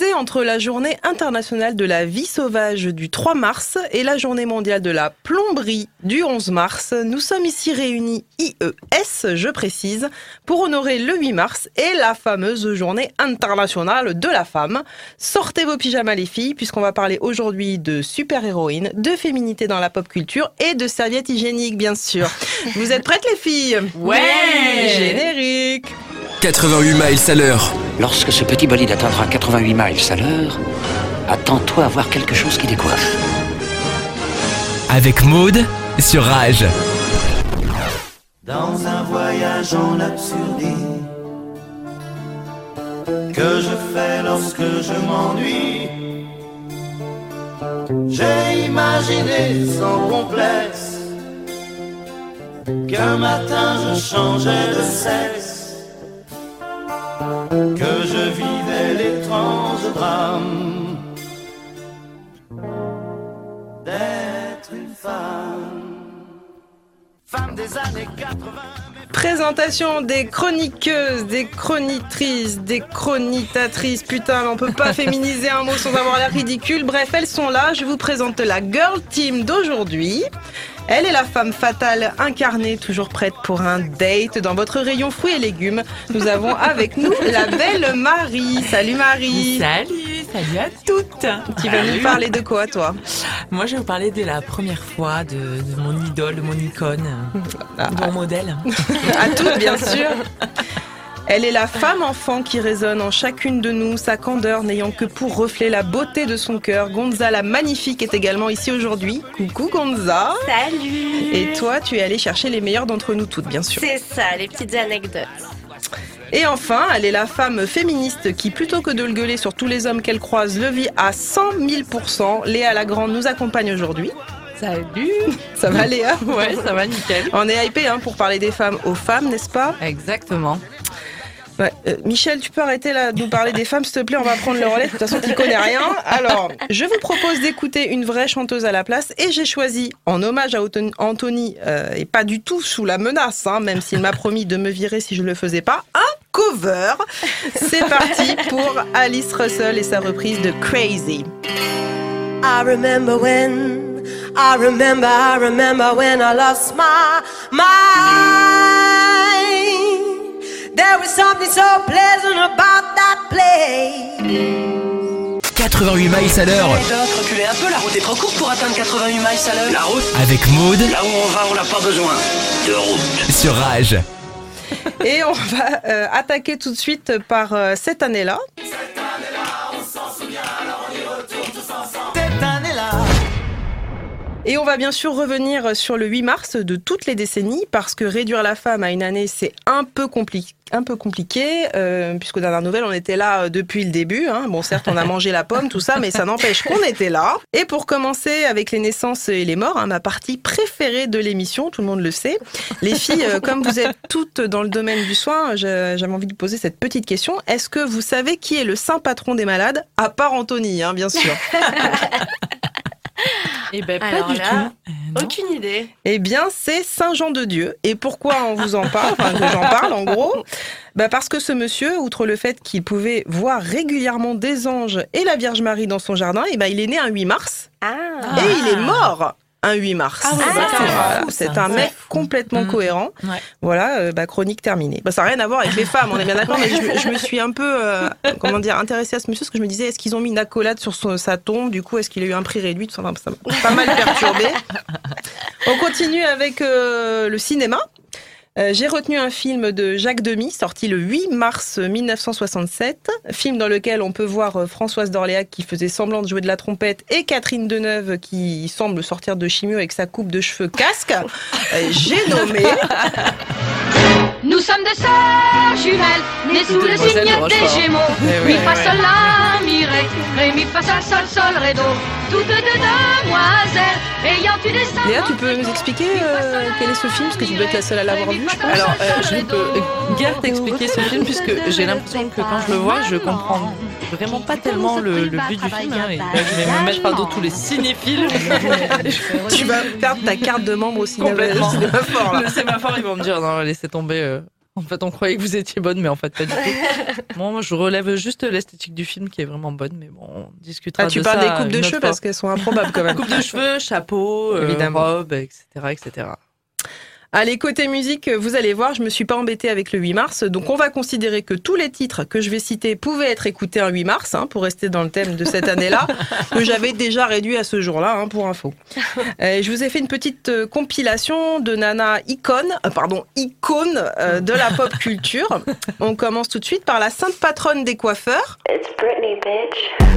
Posé entre la journée internationale de la vie sauvage du 3 mars et la journée mondiale de la plomberie du 11 mars, nous sommes ici réunis IES, je précise, pour honorer le 8 mars et la fameuse journée internationale de la femme. Sortez vos pyjamas les filles, puisqu'on va parler aujourd'hui de super-héroïnes, de féminité dans la pop culture et de serviettes hygiéniques, bien sûr. Vous êtes prêtes les filles? Ouais Générique 88 miles à l'heure. Lorsque ce petit bolide atteindra 88 miles à l'heure, attends-toi à voir quelque chose qui décoiffe. Avec Maude sur Rage. Dans un voyage en absurdité que je fais lorsque je m'ennuie. J'ai imaginé sans complexe qu'un matin je changeais de sexe, que je vivais l'étrange drame d'être une femme, femme des années 80. Présentation des chroniqueuses, des chronitrices, des chronitatrices. Putain, on peut pas féminiser un mot sans avoir l'air ridicule. Bref, elles sont là. Je vous présente la Girl Team d'aujourd'hui. Elle est la femme fatale incarnée, toujours prête pour un date dans votre rayon fruits et légumes. Nous avons avec nous la belle Marie. Salut Marie. Salut, salut à toutes. Tu vas nous parler de quoi, toi? Moi, je vais vous parler de la première fois de, de mon idole, de mon icône, de mon modèle. À toutes, bien sûr. Elle est la femme enfant qui résonne en chacune de nous, sa candeur n'ayant que pour reflet la beauté de son cœur. Gonza la magnifique est également ici aujourd'hui. Coucou Gonza. Salut Et toi, tu es allée chercher les meilleurs d'entre nous toutes, bien sûr. C'est ça, les petites anecdotes. Et enfin, elle est la femme féministe qui, plutôt que de le gueuler sur tous les hommes qu'elle croise, le vit à 100 000% Léa Lagrande nous accompagne aujourd'hui. Salut. Ça va Léa? Ouais, ça va nickel. On est hypé hein, pour parler des femmes aux femmes, n'est-ce pas? Exactement. Ouais, euh, Michel, tu peux arrêter là de nous parler des femmes, s'il te plaît, on va prendre le relais. De toute façon, tu connais rien. Alors, je vous propose d'écouter une vraie chanteuse à la place et j'ai choisi, en hommage à Anthony, euh, et pas du tout sous la menace, hein, même s'il m'a promis de me virer si je le faisais pas, un cover. C'est parti pour Alice Russell et sa reprise de Crazy. I remember when, I remember, I remember when I lost my mind. There was something so pleasant about that place. 88 miles à l'heure. reculez un peu, la route est trop courte pour atteindre 88 miles à l'heure. La route Avec Maude Là où on va, on n'a pas besoin de route. sur Rage. Et on va euh, attaquer tout de suite par euh, cette année-là. Cette Et on va bien sûr revenir sur le 8 mars de toutes les décennies parce que réduire la femme à une année, c'est un peu compliqué. Un peu compliqué, euh, puisque la nouvelle, on était là euh, depuis le début. Hein. Bon, certes, on a mangé la pomme, tout ça, mais ça n'empêche qu'on était là. Et pour commencer avec les naissances et les morts, hein, ma partie préférée de l'émission, tout le monde le sait. Les filles, euh, comme vous êtes toutes dans le domaine du soin, j'avais envie de poser cette petite question. Est-ce que vous savez qui est le saint patron des malades À part Anthony, hein, bien sûr? Eh ben, pas Alors du là, tout. Euh. Aucune idée. Eh bien, c'est Saint Jean de Dieu. Et pourquoi on vous en parle Enfin, que j'en parle, en gros? Bah Parce que ce monsieur, outre le fait qu'il pouvait voir régulièrement des anges et la Vierge Marie dans son jardin, eh ben, il est né un 8 mars Ah, et il est mort un 8 mars. Ah ça, c'est voilà, un mec complètement Mm. cohérent. Ouais. Voilà, euh, bah, chronique terminée. Bah, ça n'a rien à voir avec les femmes, on est bien d'accord, mais je, je me suis un peu, euh, comment dire, intéressée à ce monsieur parce que je me disais, est-ce qu'ils ont mis une accolade sur son- sa tombe? Du coup, est-ce qu'il a eu un prix réduit? Enfin, Ça m'a pas mal perturbé. On continue avec euh, le cinéma. Euh, J'ai retenu un film de Jacques Demy, sorti le 8 mars 1967, film dans lequel on peut voir euh, Françoise d'Orléac qui faisait semblant de jouer de la trompette et Catherine Deneuve qui semble sortir de chimio avec sa coupe de cheveux casque. Euh, J'ai nommé. Nous sommes des sœurs jumelles, nées sous le signe des Gémeaux. Mi fa sol la mi ré, ré mi fa sol sol sol ré do. Toutes deux demoiselles ayant savants. Léa, tu peux nous expliquer euh, quel est ce film Parce que tu dois être la seule à l'avoir vu, je pense. Alors, euh, je peux guère t'expliquer ce film puisque j'ai l'impression que quand je le vois, je comprends vraiment pas tellement le, le but du film. hein, et là, je vais me mettre par dos tous les cinéphiles. tu vas perdre ta carte de membre au cinéma. Complètement. Le sémaphore, ils vont me dire non, laissez tomber. En fait, on croyait que vous étiez bonne, mais en fait, pas du tout. Bon, moi, je relève juste l'esthétique du film qui est vraiment bonne, mais bon, on discutera Ah, tu de parles ça des coupes de cheveux fois. parce qu'elles sont improbables quand même. Coupe de cheveux, chapeau, euh, Évidemment. robe, etc., etc. Allez, côté musique, vous allez voir, je me suis pas embêtée avec le 8 mars, donc on va considérer que tous les titres que je vais citer pouvaient être écoutés un 8 mars, hein, pour rester dans le thème de cette année-là, que j'avais déjà réduit à ce jour-là, hein, pour info. Euh, je vous ai fait une petite euh, compilation de Nana icône, euh, pardon, icône euh, de la pop culture. On commence tout de suite par la sainte patronne des coiffeurs. It's Britney, bitch.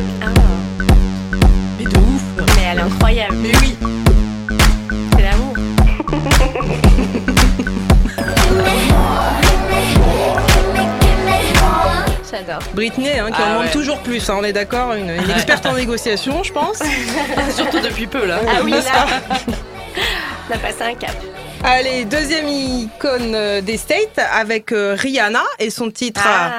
Mais de ouf Mais elle est incroyable. Mais oui Britney, hein, qui Ah en demande ouais. toujours plus, hein, on est d'accord, une, une experte en négociation, je pense. Surtout depuis peu, là. Ah oui, là, on a passé un cap. Allez, deuxième icône euh, des States avec euh, Rihanna et son titre. Ah.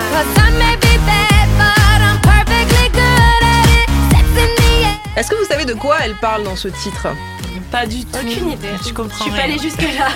Est-ce que vous savez de quoi elle parle dans ce titre? Pas du tout. Aucune idée. Je comprends Je suis pas allée jusque-là.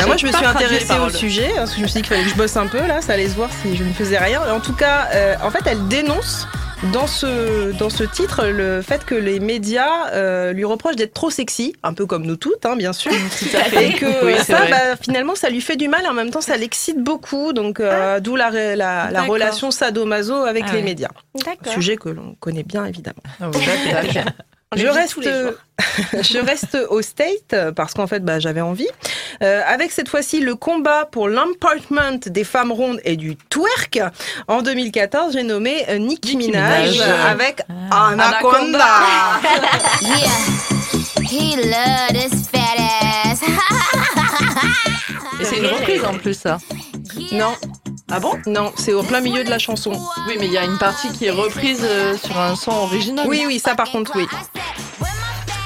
Ah, Moi, je me suis intéressée au sujet parce que je me suis dit qu'il fallait que je bosse un peu là, ça allait se voir si je ne faisais rien. En tout cas, euh, en fait, elle dénonce dans ce, dans ce titre le fait que les médias euh, lui reprochent d'être trop sexy, un peu comme nous toutes, hein, bien sûr. Tout à fait. Et que Oui, ça, bah, finalement, ça lui fait du mal et en même temps, ça l'excite beaucoup. Donc, euh, d'où la, la, relation sadomaso avec Ah les ouais. médias. D'accord. Sujet que l'on connaît bien, évidemment. Ah Je reste, les jours. je reste au State euh, parce qu'en fait, bah, j'avais envie. Euh, avec cette fois-ci le combat pour l'empowerment des femmes rondes et du twerk. En 2014, j'ai nommé euh, Nicki, Nicki Minaj, Minaj. avec Ah. Anaconda. He love this fat ass. Et c'est une reprise en plus, ça. Non. Ah bon? Non, c'est au plein milieu de la chanson. Oui, mais il y a une partie qui est reprise euh, sur un son original. Oui, oui, ça par contre, oui.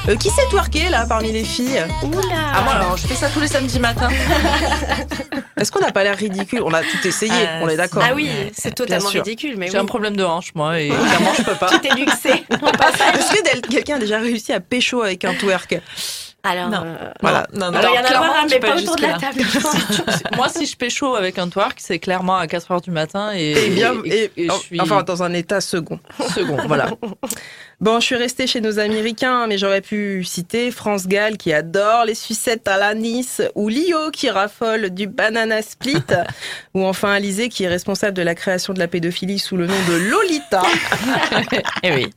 Euh, qui s'est twerké là parmi les filles? Oula. Ah, moi, alors, je fais ça tous les samedis matins. Est-ce qu'on n'a pas l'air ridicule? On a tout essayé, Ah, on est d'accord. Ah oui, c'est totalement ridicule, mais J'ai oui. un problème de hanche, moi, et clairement, je peux pas. Tu t'es luxé. Est-ce que quelqu'un a déjà réussi à pécho avec un twerk? Alors, Non. euh, Voilà. Non, alors il y en a tu mais pas autour de la table. Moi, si je pécho avec un twerk, c'est clairement à 4h du matin et, Et bien, et, et je suis enfin dans un état second. second. Voilà. Bon, je suis restée chez nos Américains, mais j'aurais pu citer France Gall qui adore les sucettes à la Nice, ou Lio qui raffole du banana split, ou enfin Alizé qui est responsable de la création de la pédophilie sous le nom de Lolita. Eh oui.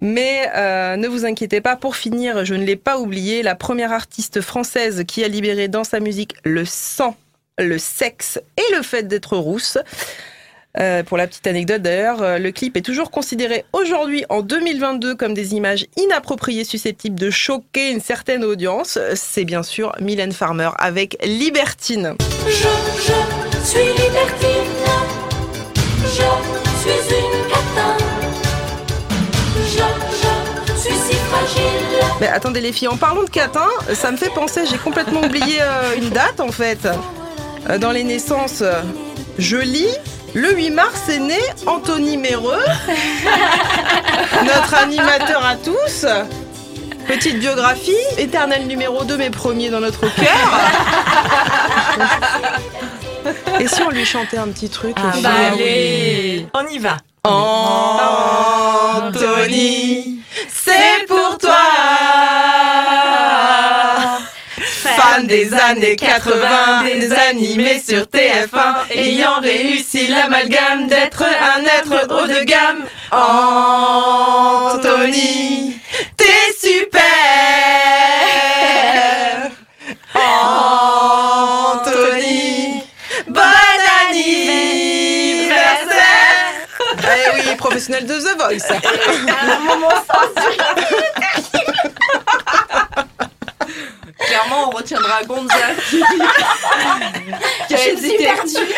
Mais euh, ne vous inquiétez pas, pour finir, je ne l'ai pas oublié, la première artiste française qui a libéré dans sa musique le sang, le sexe et le fait d'être rousse. Euh, pour la petite anecdote d'ailleurs, euh, le clip est toujours considéré aujourd'hui en 2022 comme des images inappropriées susceptibles de choquer une certaine audience. C'est bien sûr Mylène Farmer avec Libertine. Je, je suis libertine. Je suis une Mais attendez les filles, en parlant de catin, ça me fait penser, j'ai complètement oublié euh, une date en fait. Euh, dans les naissances, euh, je lis, le 8 mars est né Anthony Méreux, notre animateur à tous. Petite biographie, éternel numéro 2 mais premier dans notre cœur. Et si on lui chantait un petit truc Ah bah allez. On y va. Anthony, c'est pour toi. Fan des années 80, des animés sur TF1, ayant réussi l'amalgame d'être un être haut de gamme. Anthony, t'es super. Anthony, Eh oui, professionnel de The Voice. Clairement, on retiendra Gonzague qui a hésité. perdue.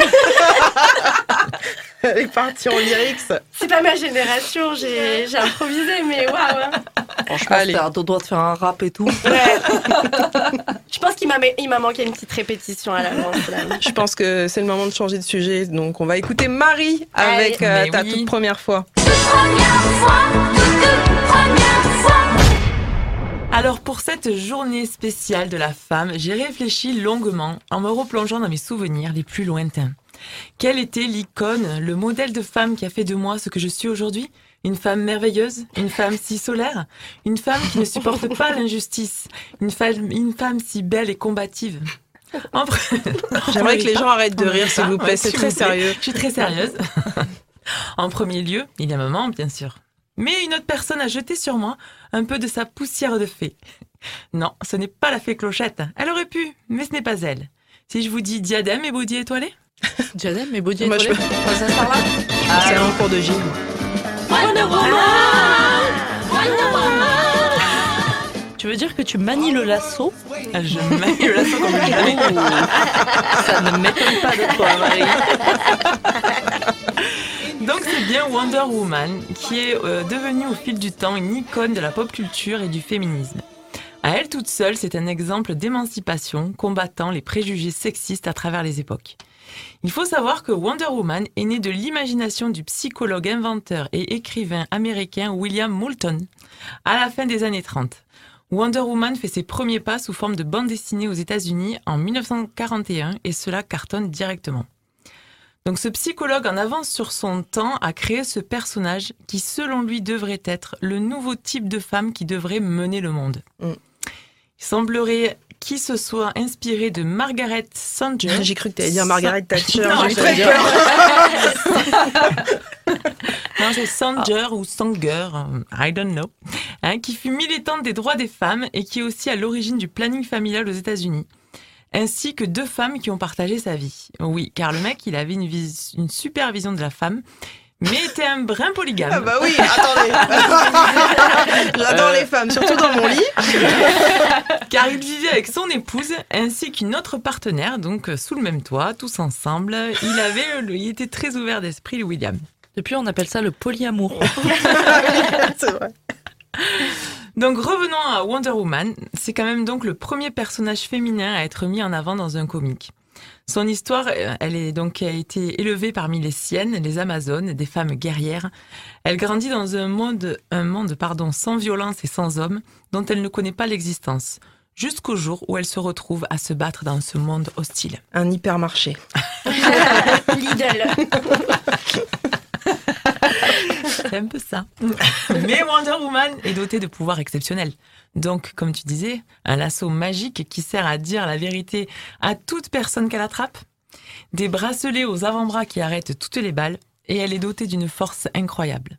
Elle est partie en lyrics. C'est pas ma génération, j'ai j'ai improvisé, mais waouh. Franchement, Allez. c'était un droit de faire un rap et tout. Ouais. Je pense qu'il m'a il m'a manqué une petite répétition à l'avance. là. Je pense que c'est le moment de changer de sujet. Donc, on va écouter Marie avec euh, ta oui. toute première fois. Première fois, toute première fois. Alors pour cette journée spéciale de la femme, j'ai réfléchi longuement en me replongeant dans mes souvenirs les plus lointains. Quelle était l'icône, le modèle de femme qui a fait de moi ce que je suis aujourd'hui? Une femme merveilleuse Une femme si solaire Une femme qui ne supporte pas l'injustice Une femme, une femme si belle et combative J'aimerais que les gens arrêtent de rire, s'il vous plaît. C'est très sérieux. Je suis très sérieuse. en premier lieu, il y a maman, bien sûr. Mais une autre personne a jeté sur moi un peu de sa poussière de fée. Non, ce n'est pas la fée clochette. Elle aurait pu, mais ce n'est pas elle. Si je vous dis diadème et body étoilé? Diadème et body Moi, je étoilé? peux- Ça part là C'est un cours de gym. Tu veux dire que tu manies le lasso? Ah, Je manie le lasso comme jamais. Ça ne m'étonne pas de toi, Marie. Donc c'est bien Wonder Woman qui est euh, devenue au fil du temps une icône de la pop culture et du féminisme. À elle toute seule, c'est un exemple d'émancipation combattant les préjugés sexistes à travers les époques. Il faut savoir que Wonder Woman est née de l'imagination du psychologue, inventeur et écrivain américain William Moulton à la fin des années 30. Wonder Woman fait ses premiers pas sous forme de bande dessinée aux États-Unis en 1941 et cela cartonne directement. Donc ce psychologue en avance sur son temps a créé ce personnage qui selon lui devrait être le nouveau type de femme qui devrait mener le monde. Mm. Il semblerait qu'il se soit inspiré de Margaret Sanger. J'ai cru que tu allais dire Margaret Thatcher. Non, j'ai eu je très vais peur. Non, c'est Sanger ou Sanger, euh, I don't know, hein, qui fut militante des droits des femmes et qui est aussi à l'origine du planning familial aux États-Unis. Ainsi que deux femmes qui ont partagé sa vie. Oui, car le mec, il avait une, vis- une super vision de la femme, mais était un brin polygame. Ah bah oui, attendez. J'adore les femmes, surtout dans mon lit. car il vivait avec son épouse ainsi qu'une autre partenaire, donc euh, sous le même toit, tous ensemble. Il avait, le- il était très ouvert d'esprit, le William. Depuis, on appelle ça le polyamour. C'est vrai. Donc revenons à Wonder Woman, c'est quand même donc le premier personnage féminin à être mis en avant dans un comic. Son histoire, euh, elle est donc a été élevée parmi les siennes, les Amazones, des femmes guerrières. Elle grandit dans un monde, un monde pardon, sans violence et sans hommes, dont elle ne connaît pas l'existence, jusqu'au jour où elle se retrouve à se battre dans ce monde hostile. Un hypermarché. Lidl. C'est un peu ça. Mais Wonder Woman est dotée de pouvoirs exceptionnels. Donc, comme tu disais, un lasso magique qui sert à dire la vérité à toute personne qu'elle attrape. Des bracelets aux avant-bras qui arrêtent toutes les balles. Et elle est dotée d'une force incroyable.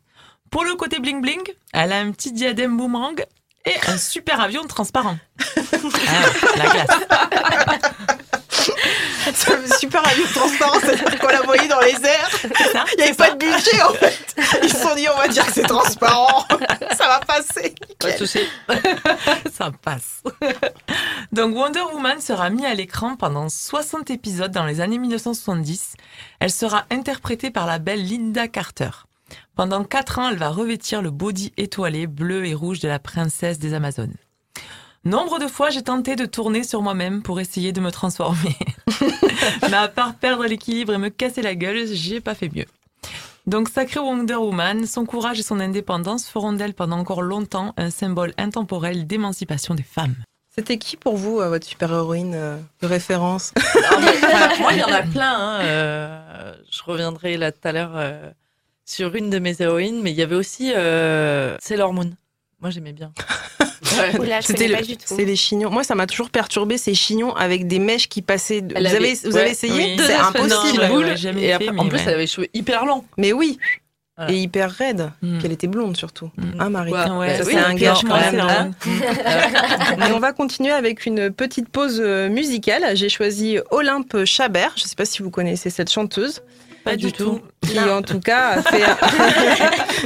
Pour le côté bling-bling, elle a un petit diadème boomerang et un super avion transparent. Ah, la classe. Super avion transparent, c'est-à-dire qu'on l'a voyé dans les airs. ça, Il n'y avait pas de budget en fait. Ils se sont dit, on va dire que c'est transparent. Ça va passer. Pas de souci. Ça passe. Donc Wonder Woman sera mis à l'écran pendant 60 épisodes dans les années 1970. Elle sera interprétée par la belle Linda Carter. Pendant 4 ans, elle va revêtir le body étoilé bleu et rouge de la princesse des Amazones. Nombre de fois, j'ai tenté de tourner sur moi-même pour essayer de me transformer. Mais à part perdre l'équilibre et me casser la gueule, j'ai pas fait mieux. Donc, sacrée Wonder Woman, son courage et son indépendance feront d'elle pendant encore longtemps un symbole intemporel d'émancipation des femmes. C'était qui pour vous, euh, votre super-héroïne euh, de référence Alors, moi, enfin, moi, il y en a plein. hein, euh, je reviendrai là tout à l'heure euh, sur une de mes héroïnes, mais il y avait aussi euh, Sailor Moon. Moi, j'aimais bien. C'était le- c'est les chignons. Moi, ça m'a toujours perturbé ces chignons avec des mèches qui passaient. de- Vous avait- avez, vous ouais, avez essayé oui. C'est impossible. ouais, jamais et après, en plus, ouais. elle avait les cheveux hyper longs. Mais oui. Voilà. Et hyper raide. Mm. Qu'elle était blonde surtout. Mm. Hein, Marie Ouais, Ouais, Ça, c'est oui, un gage quand même. hein. Et on va continuer avec une petite pause euh, musicale. J'ai choisi Olympe Chabert. Je ne sais pas si vous connaissez cette chanteuse. Pas du tout. Qui en tout cas a fait,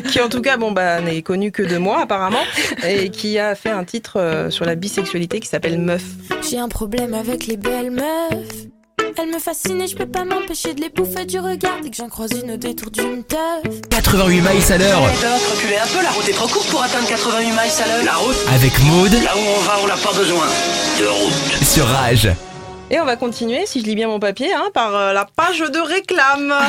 qui en tout cas bon bah n'est connue que de moi apparemment et qui a fait un titre euh, sur la bisexualité qui s'appelle Meuf. J'ai un problème avec les belles meufs. Elles me fascinent et je peux pas m'empêcher de les bouffer du regard dès que j'en croise une au détour d'une teuf. 88 miles à l'heure Reculez un peu, la route est trop courte pour atteindre 88 miles à l'heure. La route avec Maude Là où on va, on n'a pas besoin de route. sur Rage. Et on va continuer, si je lis bien mon papier, hein, par euh, la page de réclame.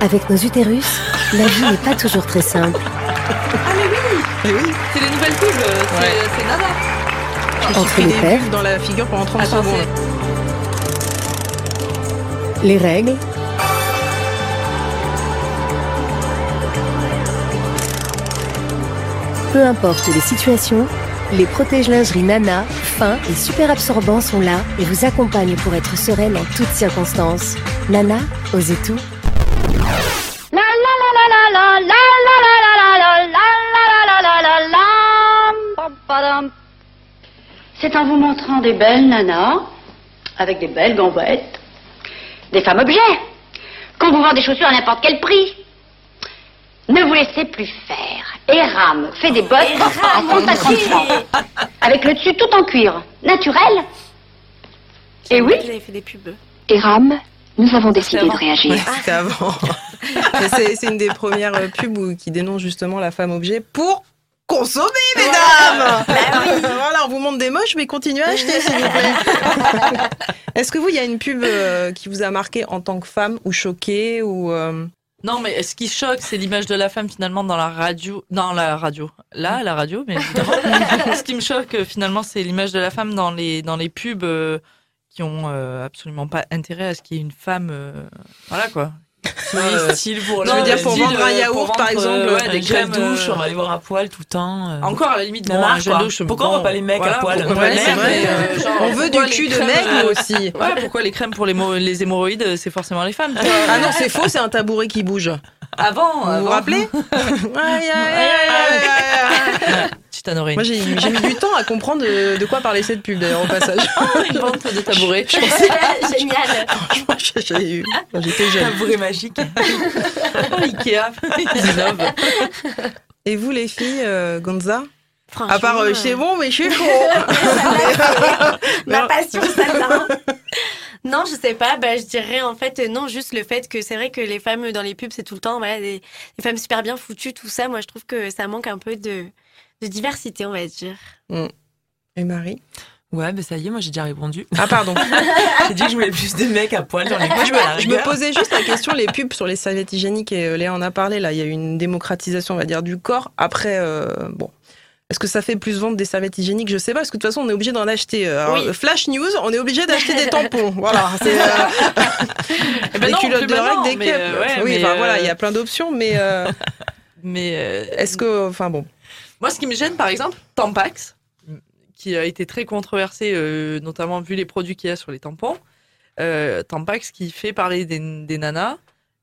Avec nos utérus, la vie n'est pas toujours très simple. Ah mais oui, Eh oui. C'est les nouvelles pubs, euh, c'est Ouais. Nana. J'ai Entre les pères. dans la figure pendant 30 Attends, secondes. Les règles, Peu importe les situations, les protège-lingeries Nana, fins et super absorbants sont là et vous accompagnent pour être sereine en toutes circonstances. Nana, osez tout. C'est en vous montrant des belles nanas, avec des belles gambettes, des femmes objets, qu'on vous vend des chaussures à n'importe quel prix. Ne vous laissez plus faire. Eram fait des bottes à 150 francs. Avec le dessus tout en cuir. Naturel. Et oui, Vous avez fait des pubs. Eram, nous avons décidé de réagir. Ouais, c'était avant. C'est une des premières euh, pubs où- qui dénonce justement la femme objet pour consommer, mesdames Voilà, on vous montre des moches, mais continuez à acheter, s'il vous plaît. Est-ce que vous, il y a une pub euh, qui vous a marqué en tant que femme ou choquée ou euh, Non, mais ce qui choque, c'est l'image de la femme finalement dans la radio. Dans la radio. Là, la radio, mais évidemment. ce qui me choque euh, finalement, c'est l'image de la femme dans les, dans les pubs euh, qui ont euh, absolument pas intérêt à ce qu'il y ait une femme. euh, voilà quoi. Oui, Euh, style pour non, Je veux dire, pour vendre un euh, yaourt, par exemple, euh, ouais, ouais, des crèmes, douche, euh, on va les voir à poil tout le temps. euh. Encore à la limite, Ça bon, marche, quoi. douche, Pourquoi on voit pas les mecs à poil pourquoi Ouais, vrai. euh, genre, On veut du cul de mec, euh, aussi. Ouais, pourquoi les crèmes pour les, les hémorroïdes, c'est forcément les femmes. Ah non, c'est faux, c'est un tabouret qui bouge. Avant, Vous vous rappelez Une. Moi, j'ai mis du temps à comprendre de, de quoi parlait cette pub, d'ailleurs, au passage. une vente de tabouret. Génial. Franchement, j'ai eu quand j'étais jeune. Tabouret magique. Ikea, ils innovent. Et vous, les filles, euh, Gonza? Franchement, À part, euh, euh, c'est bon, mais je suis chaud. Ma passion, celle-là. Non, je sais pas. Bah, je dirais en fait euh, non, juste le fait que c'est vrai que les femmes dans les pubs, c'est tout le temps voilà, des, des femmes super bien foutues, tout ça. Moi, je trouve que ça manque un peu de, de diversité, on va dire. Et Marie Ouais, ben ça y est, moi j'ai déjà répondu. Ah, pardon. J'ai dit que je voulais plus de mecs à poil, j'en ai Moi, je me, je me rigueur. posais juste la question, les pubs sur les serviettes hygiéniques, et euh, Léa en a parlé, là, il y a eu une démocratisation, on va dire, du corps. Après, euh, bon, est-ce que ça fait plus vendre des serviettes hygiéniques? Je sais pas, parce que de toute façon, on est obligé d'en acheter. euh, alors, Oui. Flash news, on est obligé d'acheter des tampons. Voilà, c'est... euh, Eh ben des non, culottes de règles, des capes. euh, ouais, oui, mais, enfin euh, voilà, il y a plein d'options, mais euh, Mais euh, est-ce que... Enfin bon. Moi, ce qui me gêne, par exemple, Tampax, qui a été très controversé, euh, notamment vu les produits qu'il y a sur les tampons. Euh, Tampax qui fait parler des, des nanas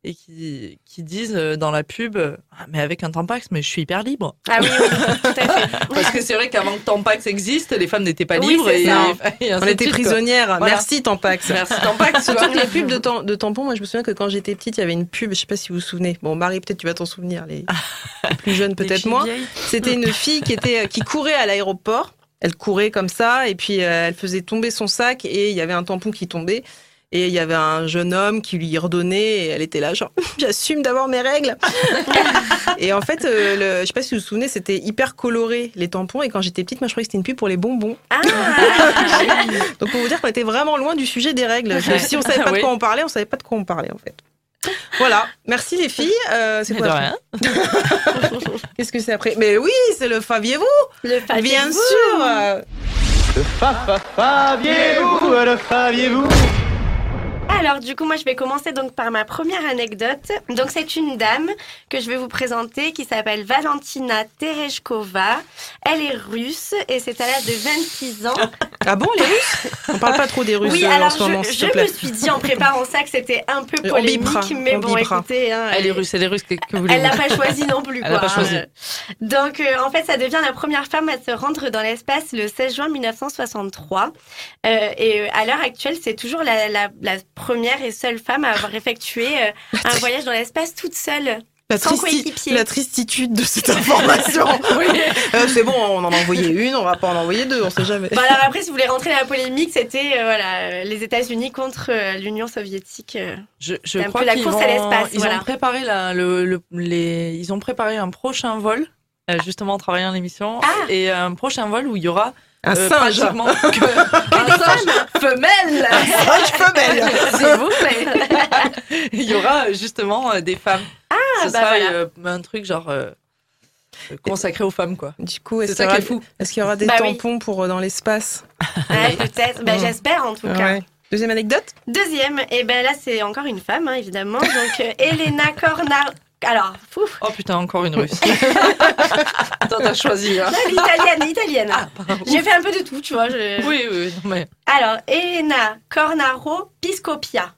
et qui, qui disent euh, dans la pub Ah, Mais avec un Tampax, mais je suis hyper libre. Ah oui, oui, tout à fait. Parce que c'est vrai qu'avant que Tampax existe, les femmes n'étaient pas Oui, libres. c'est et, ça. et ainsi On était prisonnières. Voilà. Merci Tampax. Merci Tampax. Surtout que les pubs de, tam- de tampons, moi je me souviens que quand j'étais petite, il y avait une pub, je sais pas si vous vous souvenez. Bon, Marie, peut-être tu vas t'en souvenir, les, les plus jeunes peut-être moins. vieilles. C'était une fille qui était qui courait à l'aéroport. Elle courait comme ça et puis euh, elle faisait tomber son sac et il y avait un tampon qui tombait. Et il y avait un jeune homme qui lui redonnait et elle était là genre j'assume d'avoir mes règles. et en fait, euh, le, je sais pas si vous vous souvenez, c'était hyper coloré les tampons et quand j'étais petite, moi je croyais que c'était une pub pour les bonbons. Ah, Donc pour vous dire qu'on était vraiment loin du sujet des règles. Si on savait pas de quoi on parlait, on savait pas de quoi on parlait en fait. Voilà, merci les filles. Euh, c'est quoi rien. Qu'est-ce que c'est après? Mais oui, c'est le Faviez-vous le Bien sûr Le fa fa faviez-vous, le faviez-vous Alors du coup moi je vais commencer donc par ma première anecdote. Donc c'est une dame que je vais vous présenter qui s'appelle Valentina Tereshkova. Elle est russe et c'est à l'âge de 26 ans. Ah bon, les Russes? On parle pas trop des Russes oui euh, alors en ce moment, je, s'il je te plaît. me suis dit en préparant ça que c'était un peu On polémique bipera, mais on bon bipera. écoutez. hein, Elle est russe, elle est russe, que, que voulez-vous Elle l'a pas choisi non plus. Elle l'a quoi, pas choisi. hein. Donc, euh, en fait, ça devient la première femme à se rendre dans l'espace le 16 juin 1963. Euh, et euh, à l'heure actuelle, c'est toujours la, la- la première et seule femme à avoir effectué euh, un voyage dans l'espace toute seule. La, tristi- tristitude de cette information. Euh, c'est bon, on en a envoyé une, on va pas en envoyer deux, on sait jamais. Alors après, si vous voulez rentrer dans la polémique, c'était euh, voilà, les États-Unis contre euh, l'Union soviétique. Je, je C'est un crois peu la qu'ils course vont, à l'espace, ils voilà. ont préparé la, le, le- les, ils ont préparé un prochain vol, euh, justement en travaillant l'émission, Ah. et un prochain vol où il y aura Un euh, singe. pratiquement que, un singe femelle, Singe femelle. s'il vous plaît. il y aura euh, justement euh, des femmes. Ah, ce bah sera voilà. euh, un truc genre euh, euh, consacré aux femmes, quoi. Du coup, est-ce qu'il y, aura- qui est fou. est-ce qu'il y aura des Bah oui. tampons pour euh, dans l'espace Ouais, peut-être. Bah. J'espère en tout cas. Ouais. Deuxième anecdote? Deuxième, et ben là c'est encore une femme, hein, évidemment. Donc euh, Elena Cornar. Alors, fouf. Oh putain, encore une russe. Toi, t'as choisi. Hein. Non, elle est italienne, italienne. Ah. J'ai fait un peu de tout, tu vois. je- Oui, oui, oui, non, mais. Alors, Elena Cornaro Piscopia.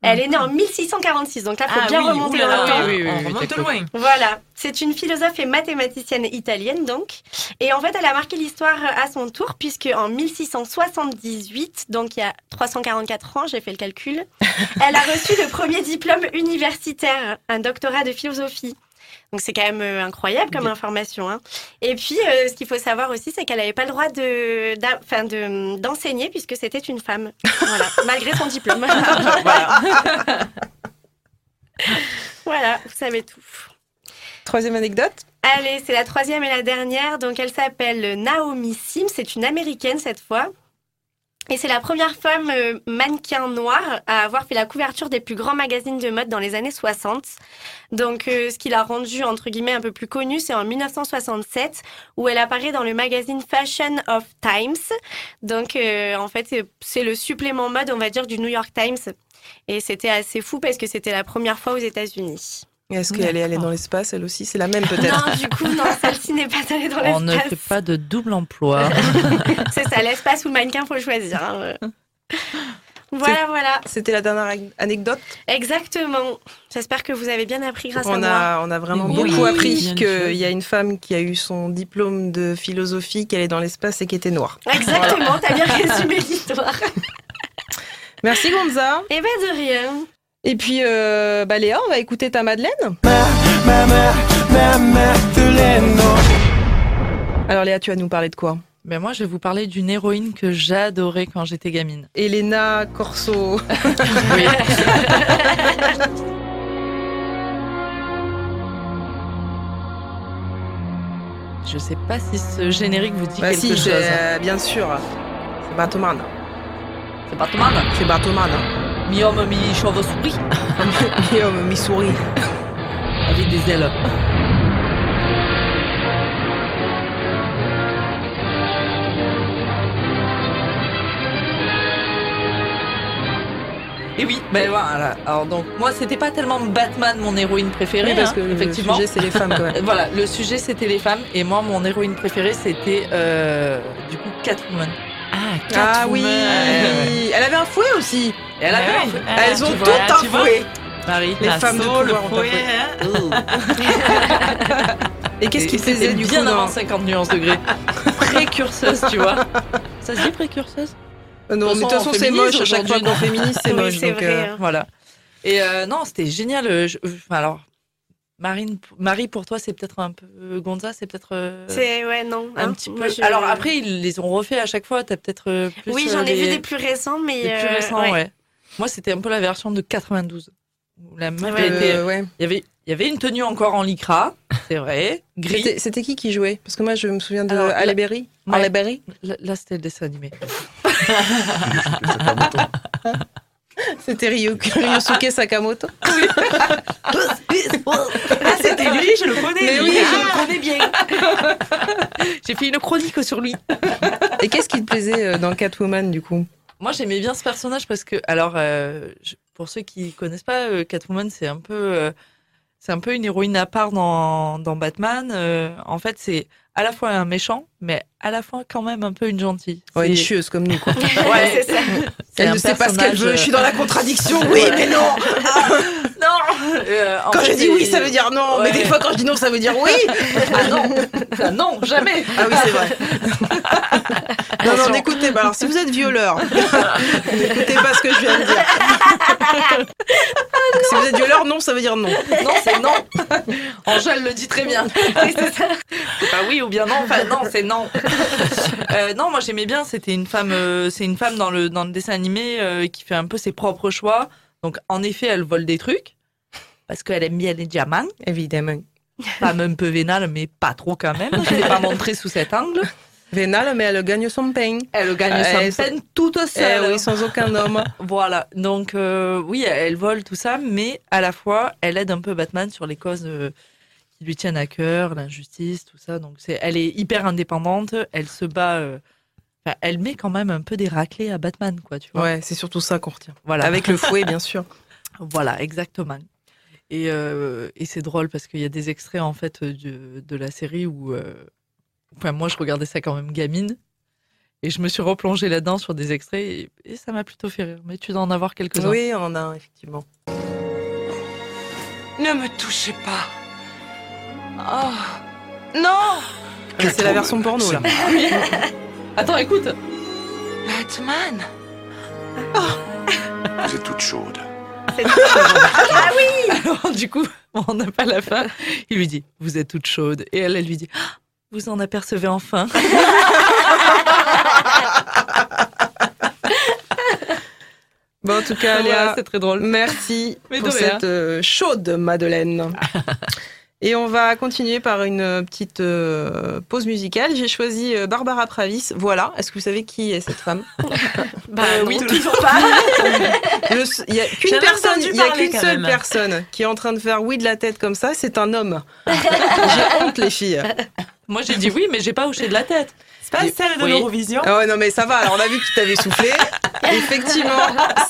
Elle est née en 1646, donc là, il faut Ah bien oui, remonter oulala, dans le temps. oui, oui, on oui, remonte t'écoute. loin. Voilà, c'est une philosophe et mathématicienne italienne donc. Et en fait, elle a marqué l'histoire à son tour puisque en 1678, donc il y a 344 ans, j'ai fait le calcul, elle a reçu le premier diplôme universitaire, un doctorat de philosophie. Donc c'est quand même euh, incroyable comme information. hein. Et puis, euh, ce qu'il faut savoir aussi, c'est qu'elle n'avait pas le droit de, d'enseigner puisque c'était une femme. Voilà, malgré son diplôme. Voilà. voilà, vous savez tout. Troisième anecdote Allez, c'est la troisième et la dernière. Donc, elle s'appelle Naomi Sim. C'est une américaine cette fois. Et c'est la première femme euh, mannequin noire à avoir fait la couverture des plus grands magazines de mode dans les années 60. Donc, euh, ce qui l'a rendue, entre guillemets, un peu plus connue, c'est en 1967, où elle apparaît dans le magazine Fashion of Times. Donc, euh, en fait, c'est- c'est le supplément mode, on va dire, du New York Times. Et c'était assez fou parce que c'était la première fois aux États-Unis. Est-ce qu'elle est allée dans l'espace, elle aussi? C'est la même peut-être Non, du coup, non, celle-ci n'est pas allée dans On ne l'espace. fait pas de double emploi. C'est ça, l'espace ou le mannequin, faut choisir. hein. Voilà, voilà. C'était la dernière anecdote? Exactement. J'espère que vous avez bien appris grâce à On moi. a, on a vraiment Oui, beaucoup oui, appris qu'il y a une femme qui a eu son diplôme de philosophie, qu'elle est dans l'espace et qui était noire. Exactement, t'as bien résumé l'histoire. Merci Gonza. Eh ben de rien. Et puis, euh, bah Léa, on va écouter ta Madeleine. Alors Léa, tu vas nous parler de quoi? Mais moi, je vais vous parler d'une héroïne que j'adorais quand j'étais gamine. Elena Corso. Oui. Je sais pas si ce générique vous dit Bah quelque si, chose. c'est, euh, bien sûr. C'est Batman. C'est Batman C'est Batman. Mi-homme, mi-chauve-souris Guillaume, mi-souris. avec des ailes. Et oui, ben voilà. Alors donc moi c'était pas tellement Batman mon héroïne préférée, Oui, parce hein, que effectivement. le sujet, c'est les femmes quand même. Voilà, le sujet c'était les femmes et moi mon héroïne préférée c'était euh, du coup Catwoman. Ah, Ah oui. Elle avait un fouet aussi elle Ah avait un- Ah, Elles ont tu vois, toutes un fouet Marie. Les femmes de le pouvoir ont un fouet, fouet. hein. Et qu'est-ce qui faisait du coup bien dans- avant 50 nuances degrés. précurseuse, tu vois. Ça se dit précurseuse? Euh, Non, mais de toute façon, on c'est moche. À chaque fois qu'on féminise, c'est Oui, moche. c'est donc, vrai, euh, hein. Voilà. Et euh, non, c'était génial. je- alors, Marine, Marie, pour toi, c'est peut-être un peu. Gonza, c'est peut-être. euh, C'est ouais non. un hein. petit peu. Je- Alors après, ils les ont refait à chaque fois. T'as peut-être euh, plus. oui, euh, j'en ai les- vu des plus récents, mais les plus récents, ouais. ouais. Moi, c'était un peu la version de 92. Où la meuf Ouais. elle était- euh, ouais. Il y avait, il y avait une tenue encore en lycra, c'est vrai, gris. C'était c'était qui qui jouait? Parce que moi, je me souviens de Alors, Halle Berry. Ouais. Halle Berry? Là, là, c'était le dessin animé. C'était Ryo- Ryosuke Sakamoto. Ah, c'était lui, je le connais. Mais oui, Je le connais bien. J'ai fait une chronique sur lui. Et qu'est-ce qui te plaisait euh, dans Catwoman, du coup? Moi, j'aimais bien ce personnage parce que, alors, euh, pour ceux qui connaissent pas, euh, Catwoman, c'est un peu, euh, c'est un peu une héroïne à part dans, dans Batman. Euh, en fait, c'est à la fois un méchant, mais à la fois quand même un peu une gentille. Ouais, Une chieuse comme nous, quoi. Ouais, c'est ça. Elle ne sait pas ce qu'elle veut. Je suis dans la contradiction. Oui, Ouais. mais non Non. Euh, Quand fait, je dis oui, ça veut dire non. Mais des fois, quand je dis non, ça veut dire oui. Ah non, Ah non, jamais. Ah oui, c'est vrai. Non, non, n'écoutez pas. Alors, si vous êtes violeur, n'écoutez pas ce que je viens de dire. si vous êtes violeur, non, ça veut dire non. Non, c'est non. Angèle le dit très bien. C'est pas oui ou bien non. Enfin, non, c'est non. Euh, non, moi j'aimais bien. C'était une femme. euh, c'est une femme dans le dans le dessin animé euh, qui fait un peu ses propres choix. Donc en effet, elle vole des trucs parce qu'elle aime bien les diamants. Évidemment. Femme un peu vénale, mais pas trop quand même. Je l'ai pas montré sous cet angle. Vénale, mais elle gagne son pain. Elle gagne Euh, et- peine toute seule. Eh oui, sans aucun homme. Voilà, donc euh, oui, elle vole tout ça, mais à la fois, elle aide un peu Batman sur les causes euh, qui lui tiennent à cœur, l'injustice, tout ça. Donc c'est, elle est hyper indépendante, elle se bat, euh, enfin, elle met quand même un peu des raclés à Batman, quoi, tu vois. Ouais, c'est surtout ça qu'on retient. Voilà. Avec le fouet, bien sûr. Voilà, exactement. Et, euh, et c'est drôle parce qu'il y a des extraits en fait de, de la série où, euh, enfin moi je regardais ça quand même gamine et je me suis replongée là-dedans sur des extraits et, et ça m'a plutôt fait rire. Mais tu dois en avoir quelques-uns. Oui, on en a un, effectivement. Ne me touchez pas. Oh. Non Mais c'est la version porno, là. Oui. Attends, écoute. Batman Vous êtes toute chaude. ah oui Alors du coup, on n'a pas la fin. Il lui dit Vous êtes toute chaude. Et elle, elle lui dit Ah, Vous en apercevez enfin Bon, en tout cas, Léa, c'est très drôle. Merci Mais de pour cette euh, chaude Madeleine. Et on va continuer par une euh, petite euh, pause musicale. J'ai choisi euh, Barbara Pravis. Voilà. Est-ce que vous savez qui est cette femme? Bah Euh, oui, non. toujours pas. Il y a qu'une personne, il y a qu'une seule même. personne qui est en train de faire oui de la tête comme ça. C'est un homme. J'ai honte, les filles. Moi, j'ai dit oui, mais j'ai pas hoché de la tête. C'est pas celle de Oui. l'Eurovision Ah ouais, non, mais ça va. Alors, on a vu que tu t'avais soufflé. Effectivement,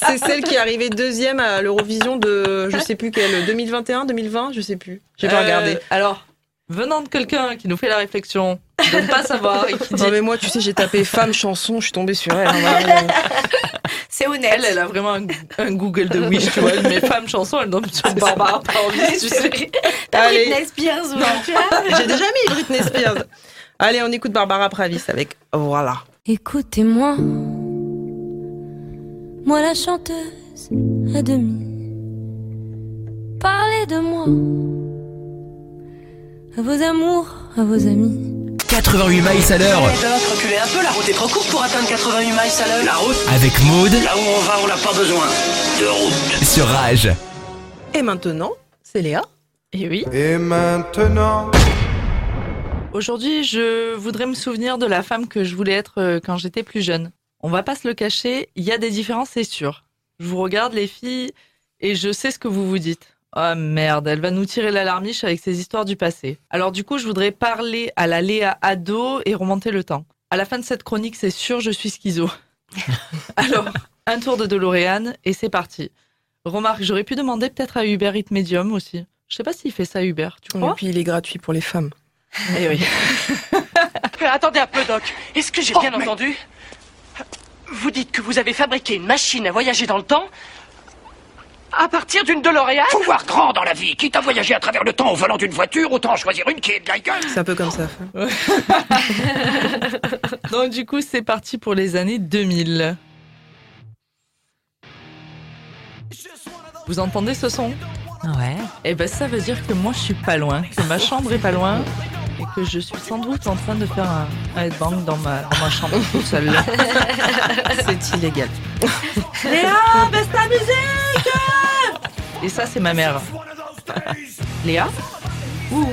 c'est celle qui est arrivée deuxième à l'Eurovision de, je sais plus quelle, 2021, 2020, je sais plus. J'ai pas Euh, regardé. Alors, venant de quelqu'un qui nous fait la réflexion de ne pas savoir et qui dit Non, mais moi, tu sais, j'ai tapé femme chanson, je suis tombée sur elle. hein. C'est honnête. Elle, elle a vraiment un, un Google de Wish, tu vois. Elle met femme chanson, elle tombe sur Barbara Pravis, tu sais. T'as. Britney Spears ou J'ai déjà mis Britney Spears. Allez, on écoute Barbara Pravis avec Voilà. Écoutez-moi, moi la chanteuse à demi. Parlez de moi, à vos amours, à vos amis. 88 miles à l'heure Doc, reculez un peu, la route est trop courte pour atteindre 88 miles à l'heure. La route, avec Maude là où on va, on n'a pas besoin de route. sur Rage. Et maintenant, c'est Léa. Et oui. Et maintenant Aujourd'hui, je voudrais me souvenir de la femme que je voulais être euh, quand j'étais plus jeune. On va pas se le cacher, il y a des différences, c'est sûr. Je vous regarde, les filles, et je sais ce que vous vous dites. Oh merde, elle va nous tirer l'alarmiche avec ses histoires du passé. Alors du coup, je voudrais parler à la Léa ado et remonter le temps. À la fin de cette chronique, c'est sûr, je suis schizo. Alors, un tour de DeLorean, et c'est parti. Remarque, j'aurais pu demander peut-être à Uber Eats Medium aussi. Je sais pas s'il fait ça Uber, tu Et puis, il est gratuit pour les femmes. Eh oui. Euh, Attendez un peu, Doc. Est-ce que j'ai bien entendu? Vous dites que vous avez fabriqué une machine à voyager dans le temps à partir d'une DeLorean? Faut voir grand dans la vie. Quitte à voyager à travers le temps au volant d'une voiture, autant en choisir une qui est de la gueule. C'est un peu comme ça. Donc du coup, c'est parti pour les années 2000. Vous entendez ce son? Ouais. Eh ben ça veut dire que moi je suis pas loin, que ma chambre est pas loin et que je suis sans doute en train de faire un, headbang dans ma, dans ma chambre. C'est illégal. Léa, baisse ta musique Et ça c'est ma mère. Léa Ouh,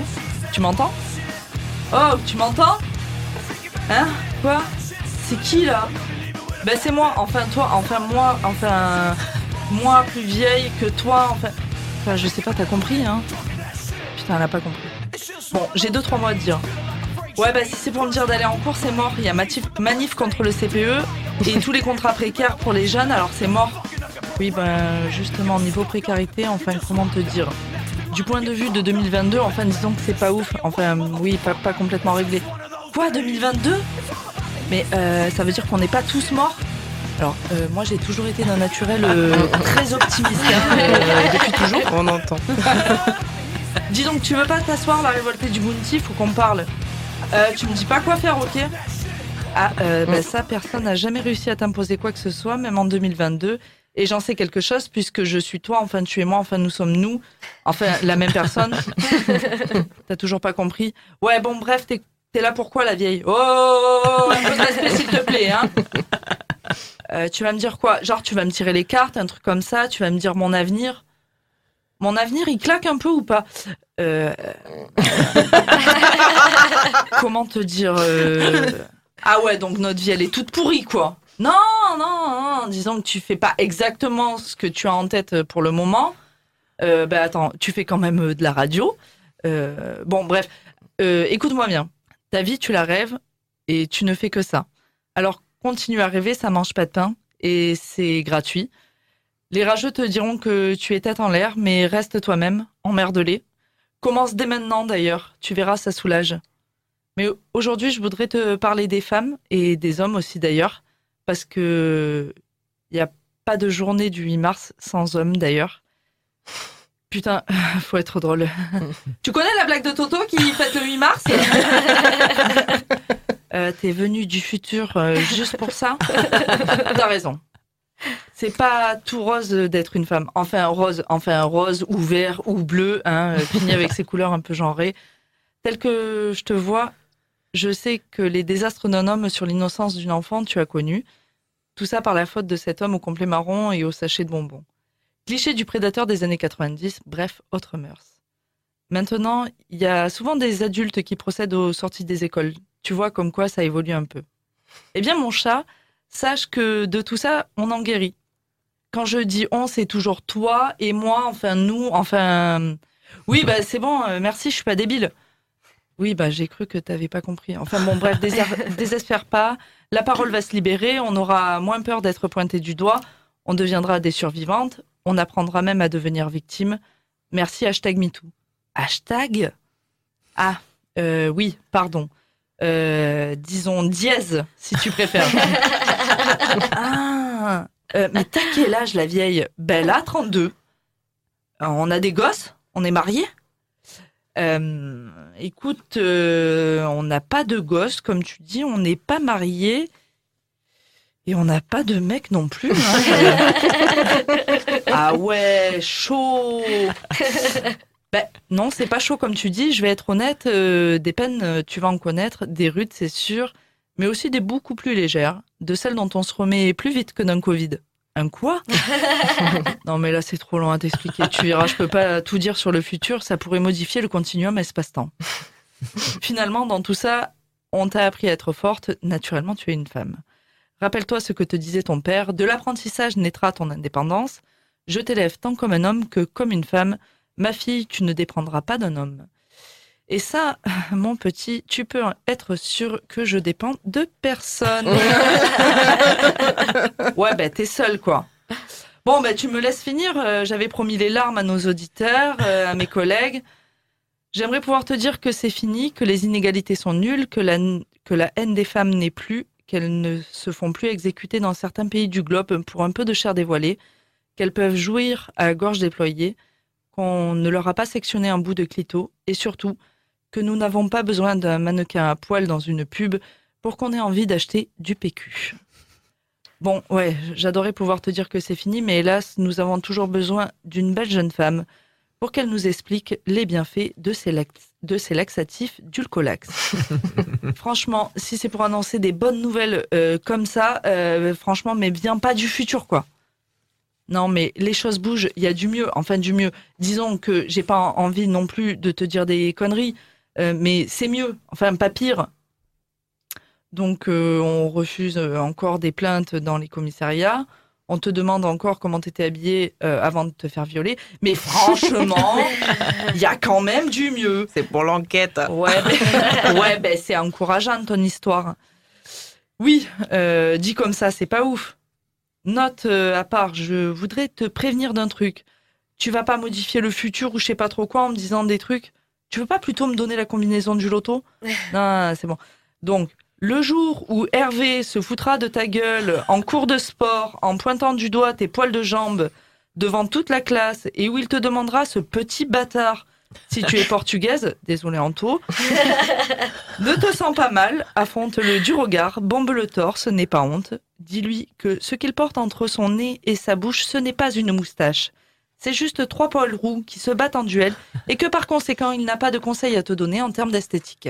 tu m'entends Oh, tu m'entends Hein Quoi C'est qui là Ben c'est moi, enfin toi, enfin moi, enfin moi plus vieille que toi, enfin, enfin je sais pas, t'as compris hein? Putain, elle a pas compris. Bon, j'ai deux trois mots à te dire. Ouais, bah si c'est pour me dire d'aller en cours, c'est mort. Il y a manif contre le CPE et tous les contrats précaires pour les jeunes, alors c'est mort. Oui, ben justement, niveau précarité, enfin, comment te dire? Du point de vue de 2022, enfin, disons que c'est pas ouf. Enfin, oui, pas, pas complètement réglé. Quoi, 2022 Mais euh, ça veut dire qu'on n'est pas tous morts? Alors, euh, moi j'ai toujours été d'un naturel euh, très optimiste, hein, depuis toujours. On entend. Dis donc, tu veux pas t'asseoir la révoltée du Bounty Faut qu'on parle. Euh, tu me dis pas quoi faire, ok Ah, euh, bah, ça, personne n'a jamais réussi à t'imposer quoi que ce soit, même en 2022. Et j'en sais quelque chose puisque je suis toi, enfin tu es moi, enfin nous sommes nous, enfin la même personne. T'as toujours pas compris Ouais, bon, bref, t'es t'es là pourquoi la vieille? Oh, oh, oh, un peu de respect s'il te plaît, hein Euh, Tu vas me dire quoi? Genre, tu vas me tirer les cartes, un truc comme ça, tu vas me dire mon avenir Mon avenir, il claque un peu ou pas Euh, Comment te dire euh, Ah ouais, donc notre vie, elle est toute pourrie, quoi. Non, non, non, disons que tu fais pas exactement ce que tu as en tête pour le moment. Euh, bah attends, tu fais quand même euh, de la radio. Euh, bon, bref, Euh, écoute-moi bien. Ta vie, tu la rêves et tu ne fais que ça. Alors, continue à rêver, ça mange pas de pain et c'est gratuit. Les rageux te diront que tu es tête en l'air, mais reste toi-même, emmerde-les. Commence dès maintenant d'ailleurs, tu verras, ça soulage. Mais aujourd'hui, je voudrais te parler des femmes et des hommes aussi d'ailleurs, parce que il n'y a pas de journée du 8 mars sans hommes d'ailleurs. Putain, faut être drôle. tu connais la blague de Toto qui fête le 8 mars? Euh, T'es venu du futur euh, juste pour ça? T'as raison. C'est pas tout rose d'être une femme. Enfin rose, enfin rose ou vert ou bleu, hein, euh, fini avec ces couleurs un peu genrées. Tel que je te vois, je sais que les désastres d'un homme sur l'innocence d'une enfant, tu as connu. Tout ça par la faute de cet homme au complet marron et au sachet de bonbons. Cliché du prédateur des années 90, bref, autre mœurs. Maintenant, il y a souvent des adultes qui procèdent aux sorties des écoles. Tu vois comme quoi ça évolue un peu. Eh bien, mon chat, sache que de tout ça, on en guérit. Quand je dis on, c'est toujours toi et moi, enfin nous, enfin. Oui, bah c'est bon, euh, merci, je suis pas débile. Oui, bah j'ai cru que t'avais pas compris. Enfin bon, bref, désespère pas. La parole va se libérer, on aura moins peur d'être pointé du doigt, on deviendra des survivantes, on apprendra même à devenir victime. Merci, hashtag MeToo. Hashtag? Ah, euh, oui, pardon. Euh, disons dièse, si tu préfères. ah, euh, mais t'as quel âge, la vieille? Ben là, 32. Euh, On a des gosses On est mariés Euh, Écoute, euh, on n'a pas de gosses, comme tu dis, on n'est pas mariés. Et on n'a pas de mec non plus. hein. ah ouais, chaud. Ben, non, c'est pas chaud comme tu dis. Je vais être honnête. euh, des peines, euh, tu vas en connaître. Des rudes, c'est sûr. Mais aussi des beaucoup plus légères. De celles dont on se remet plus vite que d'un Covid. Un quoi Non, mais là, c'est trop long à t'expliquer. Tu verras, je peux pas tout dire sur le futur. Ça pourrait modifier le continuum espace-temps. Finalement, dans tout ça, on t'a appris à être forte. Naturellement, tu es une femme. Rappelle-toi ce que te disait ton père. De l'apprentissage naîtra ton indépendance. Je t'élève tant comme un homme que comme une femme. Ma fille, tu ne dépendras pas d'un homme. Et ça, mon petit, tu peux être sûr que je dépends de personne. ouais, ben t'es seul, quoi. Bon, ben tu me laisses finir. Euh, J'avais promis les larmes à nos auditeurs, euh, à mes collègues. J'aimerais pouvoir te dire que c'est fini, que les inégalités sont nulles, que la, que la haine des femmes n'est plus, qu'elles ne se font plus exécuter dans certains pays du globe pour un peu de chair dévoilée, qu'elles peuvent jouir à gorge déployée, qu'on ne leur a pas sectionné un bout de clito, et surtout que nous n'avons pas besoin d'un mannequin à poil dans une pub pour qu'on ait envie d'acheter du PQ. Bon, ouais, j'adorais pouvoir te dire que c'est fini, mais hélas, nous avons toujours besoin d'une belle jeune femme pour qu'elle nous explique les bienfaits de ces, lax- de ces laxatifs d'Ulcolax. franchement, si c'est pour annoncer des bonnes nouvelles euh, comme ça, euh, franchement, mais viens pas du futur, quoi. Non, mais les choses bougent, il y a du mieux, enfin du mieux. Disons que j'ai pas envie non plus de te dire des conneries, euh, mais c'est mieux, enfin pas pire. Donc euh, on refuse euh, encore des plaintes dans les commissariats. On te demande encore comment tu étais habillé euh, avant de te faire violer. Mais franchement, il y a quand même du mieux. C'est pour l'enquête. Ouais, ben, ouais, ben, c'est encourageant ton histoire. Oui, euh, dit comme ça, c'est pas ouf. Note euh, à part, je voudrais te prévenir d'un truc. Tu vas pas modifier le futur ou je sais pas trop quoi en me disant des trucs. Tu veux pas plutôt me donner la combinaison du loto? Non, c'est bon. Donc, le jour où Hervé se foutra de ta gueule en cours de sport, en pointant du doigt tes poils de jambes devant toute la classe et où il te demandera ce petit bâtard si tu es portugaise, désolé Anto, ne te sens pas mal, affronte-le du regard, bombe le torse, n'aie pas honte. Dis-lui que ce qu'il porte entre son nez et sa bouche, ce n'est pas une moustache. C'est juste trois poils roux qui se battent en duel et que par conséquent, il n'a pas de conseils à te donner en termes d'esthétique.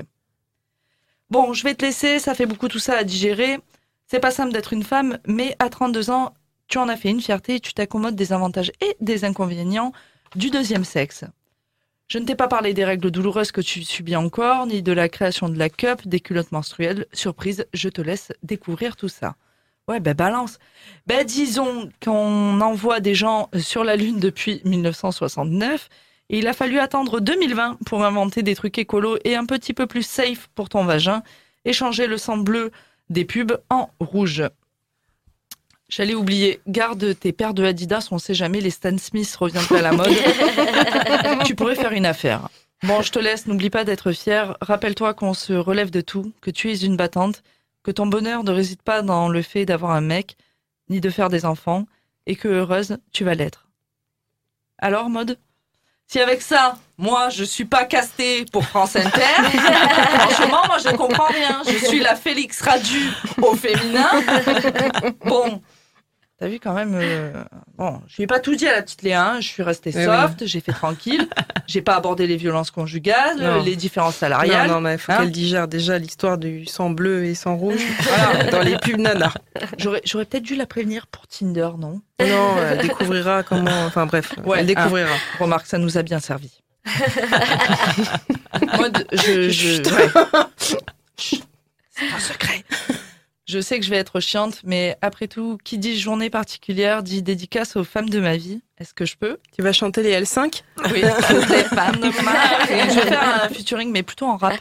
Bon, je vais te laisser, ça fait beaucoup tout ça à digérer. C'est pas simple d'être une femme, mais à 32 ans, tu en as fait une fierté et tu t'accommodes des avantages et des inconvénients du deuxième sexe. Je ne t'ai pas parlé des règles douloureuses que tu subis encore, ni de la création de la cup, des culottes menstruelles. Surprise, je te laisse découvrir tout ça. Ouais, ben balance. Ben disons qu'on envoie des gens sur la Lune depuis 1969 et il a fallu attendre 2020 pour inventer des trucs écolos et un petit peu plus safe pour ton vagin et changer le sang bleu des pubs en rouge. J'allais oublier, garde tes paires de Adidas, on sait jamais, les Stan Smith reviendraient à la mode. tu pourrais faire une affaire. Bon, je te laisse, n'oublie pas d'être fier. Rappelle-toi qu'on se relève de tout, que tu es une battante, que ton bonheur ne réside pas dans le fait d'avoir un mec, ni de faire des enfants, et que heureuse, tu vas l'être. Alors, mode Si avec ça, moi, je suis pas castée pour France Inter, franchement, moi, je comprends rien. Je suis la Félix Radu au féminin. Bon, T'as vu quand même. euh, Bon, je lui ai pas tout dit à la petite Léa. hein. Je suis restée Oui, soft, j'ai fait tranquille. J'ai pas abordé les violences conjugales, Non. les différences salariales. Non, non, mais il faut Hein qu'elle digère déjà l'histoire du sang bleu et sang rouge voilà, dans les pubs nana. J'aurais, j'aurais peut-être dû la prévenir pour Tinder, non? Non, elle découvrira comment. Enfin bref, Ouais, elle découvrira. ah, remarque, ça nous a bien servi. Moi, de- je, je, Chut. ouais. Chut. C'est un secret. Je sais que je vais être chiante, mais après tout, qui dit journée particulière dit dédicace aux femmes de ma vie. Est-ce que je peux? Tu vas chanter les L5 Oui, les femmes de ma vie. Je vais faire un featuring, mais plutôt en rap.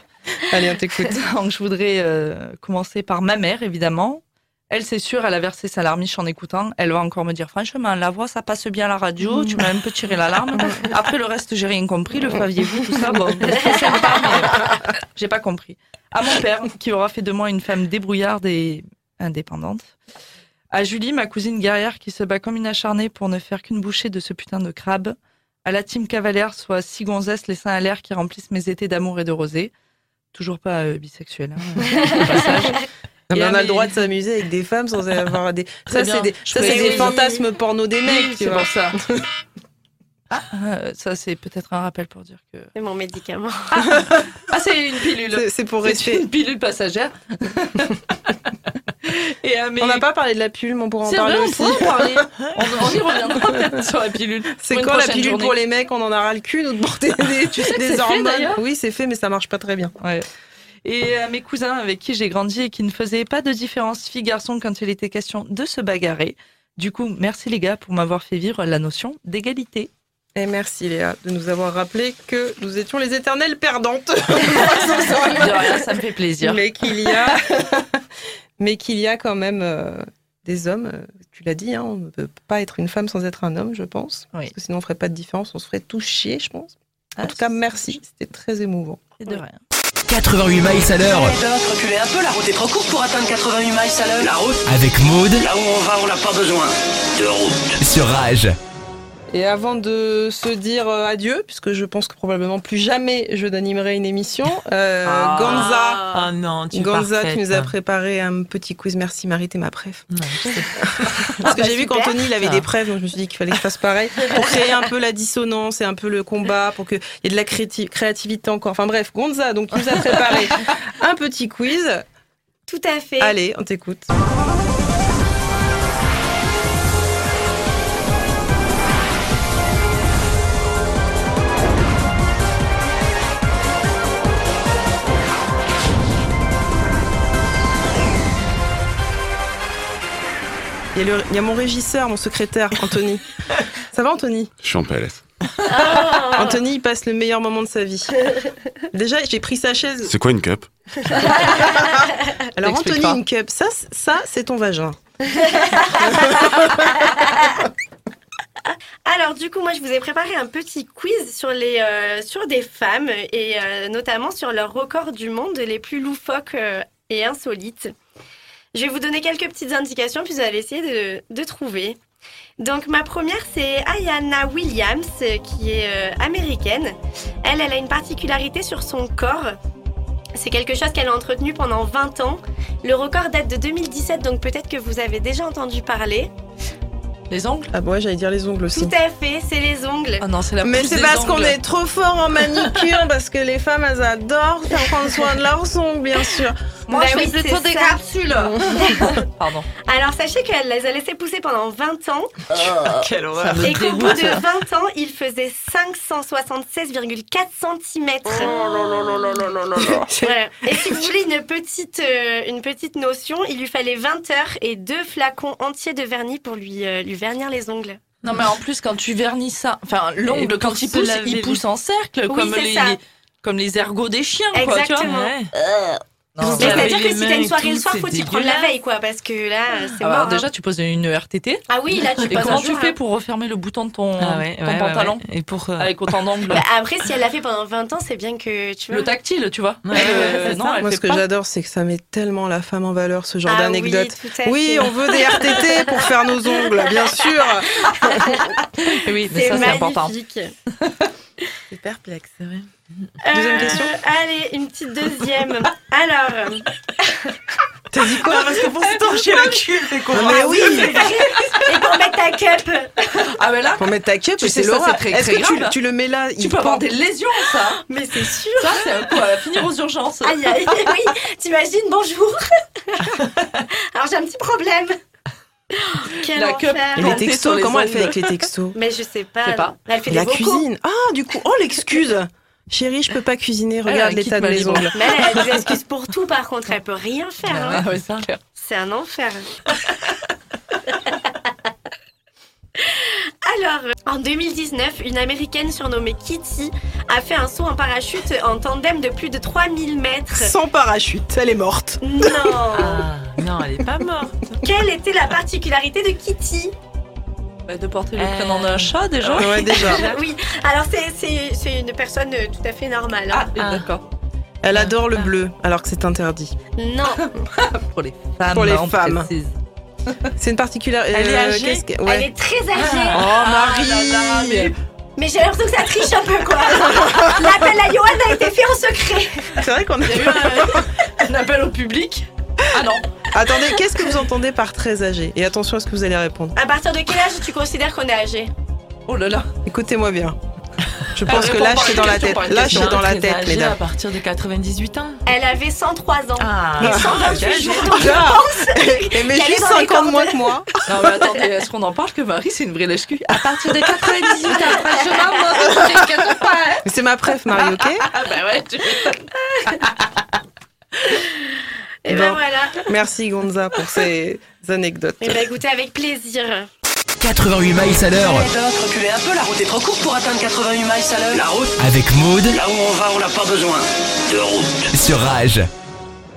Allez, on t'écoute. Donc, je voudrais euh, commencer par ma mère, évidemment. Elle, c'est sûr, elle a versé sa larmiche en écoutant. Elle va encore me dire, franchement, la voix, ça passe bien à la radio. Tu m'as un peu tiré l'alarme. Après, le reste, j'ai rien compris. Le saviez-vous, tout ça. Bon, c'est sympa, mais j'ai pas compris. À mon père, qui aura fait de moi une femme débrouillarde et indépendante. À Julie, ma cousine guerrière, qui se bat comme une acharnée pour ne faire qu'une bouchée de ce putain de crabe. À la team cavalière, soit six gonzesses, les seins à l'air, qui remplissent mes étés d'amour et de rosée. Toujours pas euh, bisexuel, hein, au passage. Mais on a le droit de s'amuser avec des femmes sans avoir des. Ça, c'est des, ça, des fantasmes porno des mecs, tu c'est vois. pour ça. Ah, euh, ça c'est peut-être un rappel pour dire que. C'est mon médicament. Ah, c'est une pilule. C'est- C'est pour C'est rester. une pilule passagère. Et à mes- On n'a pas parlé de la pilule, mais on pourra en parler vrai, on aussi. pourra en parler. On, on y reviendra peut-être sur la pilule. C'est quand la pilule journée. pour les mecs On en a ras le cul, nous, de porter des, Tu sais des fait, hormones. oui, c'est fait, mais ça marche pas très bien. Ouais. Et à mes cousins avec qui j'ai grandi et qui ne faisaient pas de différence fille-garçon quand il était question de se bagarrer. Du coup, merci les gars pour m'avoir fait vivre la notion d'égalité. Et merci Léa de nous avoir rappelé que nous étions les éternelles perdantes. De rien, ça me fait plaisir. mais qu'il y a, mais qu'il y a quand même euh, des hommes. euh, Tu l'as dit, hein, on ne peut pas être une femme sans être un homme, je pense. Oui. Parce que sinon on ferait pas de différence, on se ferait tous chier, je pense. En Ah, tout cas, merci, c'était très émouvant. C'est de rien. 88 miles à l'heure Doc, reculez un peu, la route est trop courte pour atteindre 88 miles à l'heure. La route avec Maude Là où on va, on n'a pas besoin de route. sur Rage. Et avant de se dire euh, adieu, puisque je pense que probablement plus jamais je n'animerai une émission, euh, Ah. Ganza. Ah non, tu Ganza, tu nous as préparé un petit quiz. Merci Marie, t'es ma préf. Non, je sais. Parce que bah, j'ai vu super. qu'Anthony, il avait Ah. des preuves, donc je me suis dit qu'il fallait que je fasse pareil. Pour créer un peu la dissonance et un peu le combat, pour qu'il y ait de la créati- créativité encore. Enfin bref, Gonza, donc, il nous a préparé un petit quiz. Tout à fait. Allez, on t'écoute. Il y, a le- il y a mon régisseur, mon secrétaire, Anthony. Ça va, Anthony? Je suis en PLS. Anthony, il passe le meilleur moment de sa vie. Déjà, j'ai pris sa chaise. C'est quoi une cup? Alors, Anthony, pas. une cup, ça, ça c'est ton vagin. Alors du coup, moi, je vous ai préparé un petit quiz sur les euh, sur des femmes et euh, notamment sur leurs records du monde les plus loufoques euh, et insolites. Je vais vous donner quelques petites indications puis vous allez essayer de, de trouver. Donc ma première c'est Ayana Williams euh, qui est euh, américaine. Elle, elle a une particularité sur son corps. C'est quelque chose qu'elle a entretenu pendant 20 ans. Le record date de 2017 donc peut-être que vous avez déjà entendu parler. Les ongles? Ah, bon, ouais, j'allais dire les ongles aussi. Tout à fait, c'est les ongles. Ah non, c'est la Mais c'est parce qu'on est trop fort en manicure, parce que les femmes, elles adorent faire prendre soin de leurs ongles, bien sûr. Moi, Bah je oui, fais plutôt des ça. capsules. Pardon. Alors sachez qu'elle les a laissés pousser pendant 20 ans Quelle horreur. Ça me et qu'au bout de 20 ans, il faisait 576,4 cm. Voilà. Et si vous voulez une petite, euh, une petite notion, il lui fallait 20 heures et deux flacons entiers de vernis pour lui, euh, lui vernir les ongles. Non, mais en plus, quand tu vernis ça, enfin, l'ongle, quand il se pousse, il les- pousse en cercle, Oui, comme, les, ça. comme les ergots des chiens, quoi, tu vois. Exactement. Ouais. Avez c'est-à-dire que si t'as une soirée le soir, faut t'y prendre la veille, quoi, parce que là, euh, c'est Ah bah, mort. alors hein. déjà, tu poses une RTT. Ah oui, là, tu Et comment tu fais hein. pour refermer le bouton de ton, Ah pantalon ouais. Et pour. euh, avec autant d'angles Bah, après, si elle l'a fait pendant 20 ans, c'est bien que tu vois. Le tactile, tu vois. Euh, Moi, ce que j'adore, c'est que ça met tellement la femme en valeur, ce genre Ah d'anecdote. Oui, tout à Oui, fait. on veut des RTT pour faire nos ongles, bien sûr. Oui, mais C'est ça, c'est important. C'est perplexe, c'est vrai. Deuxième Euh, question Allez, une petite deuxième. Alors, T'as dit quoi Parce que pour se torcher le cul, c'est quoi Mais oui et pour mettre ta cup. Ah, mais là, Pour mettre ta cup, Tu c'est sais, ça, c'est très, Est-ce que tu, grave. tu le mets là tu il peux avoir des lésions, ça. Mais c'est sûr. Ça, c'est un coup à finir aux urgences. Aïe, aïe, oui, t'imagines, bonjour. Alors, j'ai un petit problème. Quel La cup. Et les textos, les comment elle fait avec les textos Mais je sais pas. Je sais pas. Elle fait La des vocaux. cuisine. Ah, du coup, oh l'excuse. Chérie, je peux pas cuisiner. Regarde l'état de mes ongles. Mais elle a des excuses pour tout, par contre, elle peut rien faire. hein. Ah, ouais, c'est un enfer. Alors, en 2019, une américaine surnommée Kitty a fait un saut en parachute en tandem de plus de 3000 mètres. Sans parachute, elle est morte. Non Ah, non, elle est pas morte. Quelle était la particularité de Kitty? Bah, de porter le Euh, prénom d'un chat, déjà. Ouais, déjà. Oui, alors c'est- une personne euh, tout à fait normale. Ah, hein. Ah. d'accord. Elle adore le bleu, alors que c'est interdit. Non, Pour les femmes. Pour les on femmes. C'est une particularité. Elle est âgée que- elle est très âgée. Oh, Ah, Marie là, là, mais- Mais j'ai l'impression que ça triche un peu, quoi. L'appel à Johan a été fait en secret. C'est vrai qu'on a a eu un, un appel au public. Ah non. Attendez, qu'est-ce que vous entendez par très âgé? Et attention à ce que vous allez répondre. À partir de quel âge tu considères qu'on est âgé? Oh là là. Écoutez-moi bien. Je pense que l'âge c'est dans la tête. L'âge c'est dans la tête, âgée À mesdames. partir de 98 ans. Elle avait 103 ans. Ah, Et 128 jours. Donc je Ah. pense Et mais juste dans les 5 ans de moins cordes. que moi. Non mais attendez, est-ce qu'on en parle que Marie c'est une vraie lèche-cul? À partir de 98 ans, je m'en pas. hein. Mais C'est ma préf, Marie, ok? Ah bah ouais, tu Et ben Bon. voilà. Merci Gonza pour ces anecdotes. Et ben écoutez, avec plaisir. 88 miles à l'heure Reculez un peu, la route est trop courte pour atteindre 88 miles à l'heure. La route avec Maude Là où on va, on n'a pas besoin de route. sur Rage.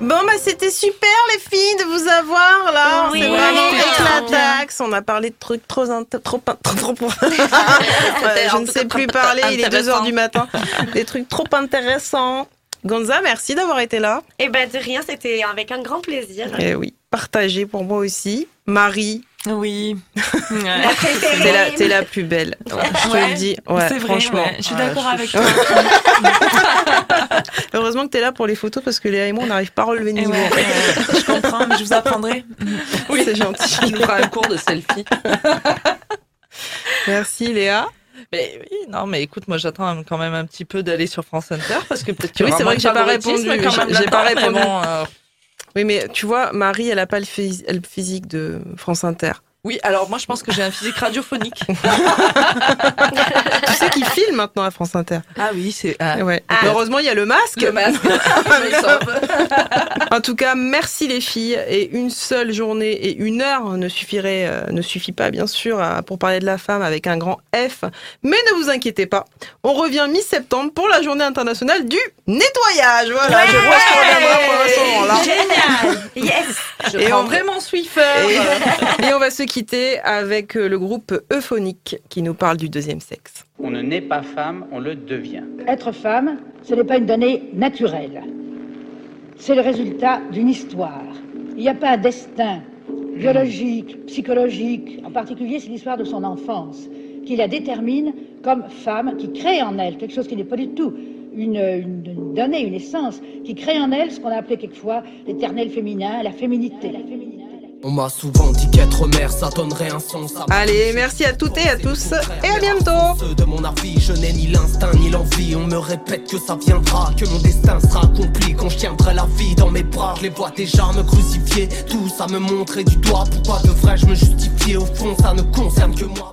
Bon bah c'était super les filles de vous avoir là. Oui, c'est vraiment c'était éclataxe. On a parlé de trucs trop int- trop trop, trop, je ne sais plus parler. Il est 2 heures du matin. Des trucs trop intéressants. Gonza, merci d'avoir été là. Et ben de rien, c'était avec un grand plaisir. Et oui, partagé pour moi aussi. Marie, oui. La préférée. t'es la, t'es la plus belle. je te Ouais, le dis. Ouais, c'est vrai, franchement. ouais, je suis Ouais, d'accord je- avec je- toi. Heureusement que t'es là pour les photos parce que Léa et moi, on n'arrive pas à relever le Et niveau. ouais, ouais, je comprends, mais je vous apprendrai. Oui, c'est gentil. Tu nous feras un cours de selfie. Merci Léa. Mais oui, non, mais écoute, moi j'attends quand même un petit peu d'aller sur France Inter parce que peut-être Oui, c'est vrai que j'ai pas répondu. J'ai- pas répondu. bon, euh, Oui, mais tu vois, Marie, elle a pas le, phys- le physique de France Inter. Oui, alors moi je pense que j'ai un physique radiophonique. tu sais qu'il filme maintenant à France Inter. Ah oui, c'est. ah, Ouais. Ah. Heureusement, il y a le masque. Le masque. En tout cas, merci les filles. Et une seule journée et une heure ne suffirait, euh, ne suffit pas bien sûr à- pour parler de la femme avec un grand F. Mais ne vous inquiétez pas, on revient mi-septembre pour la journée internationale du nettoyage. Voilà, je vois ce qu'on moment-là. Génial. Yes. Je Et on- vraiment Swiffer. Et, et on va se quitter avec euh, le groupe Euphonique qui nous parle du deuxième sexe. On ne naît pas femme, on le devient. Être femme, ce n'est pas une donnée naturelle. C'est le résultat d'une histoire. Il n'y a pas un destin biologique, psychologique. En particulier, c'est l'histoire de son enfance qui la détermine comme femme, qui crée en elle quelque chose qui n'est pas du tout une, une- une donnée, une essence, qui crée en elle ce qu'on a appelé quelquefois l'éternel féminin, la féminité. La féminité. On m'a souvent dit qu'être mère ça donnerait un sens à Allez, merci à toutes et à tous et à bientôt. Ceux de mon avis, je n'ai ni l'instinct ni l'envie. On me répète que ça viendra, que mon destin sera accompli quand je tiendrai la vie dans mes bras. Je les vois déjà me crucifier, tout ça me montrer du doigt. Pourquoi devrais-je me justifier Au fond, ça ne concerne que moi.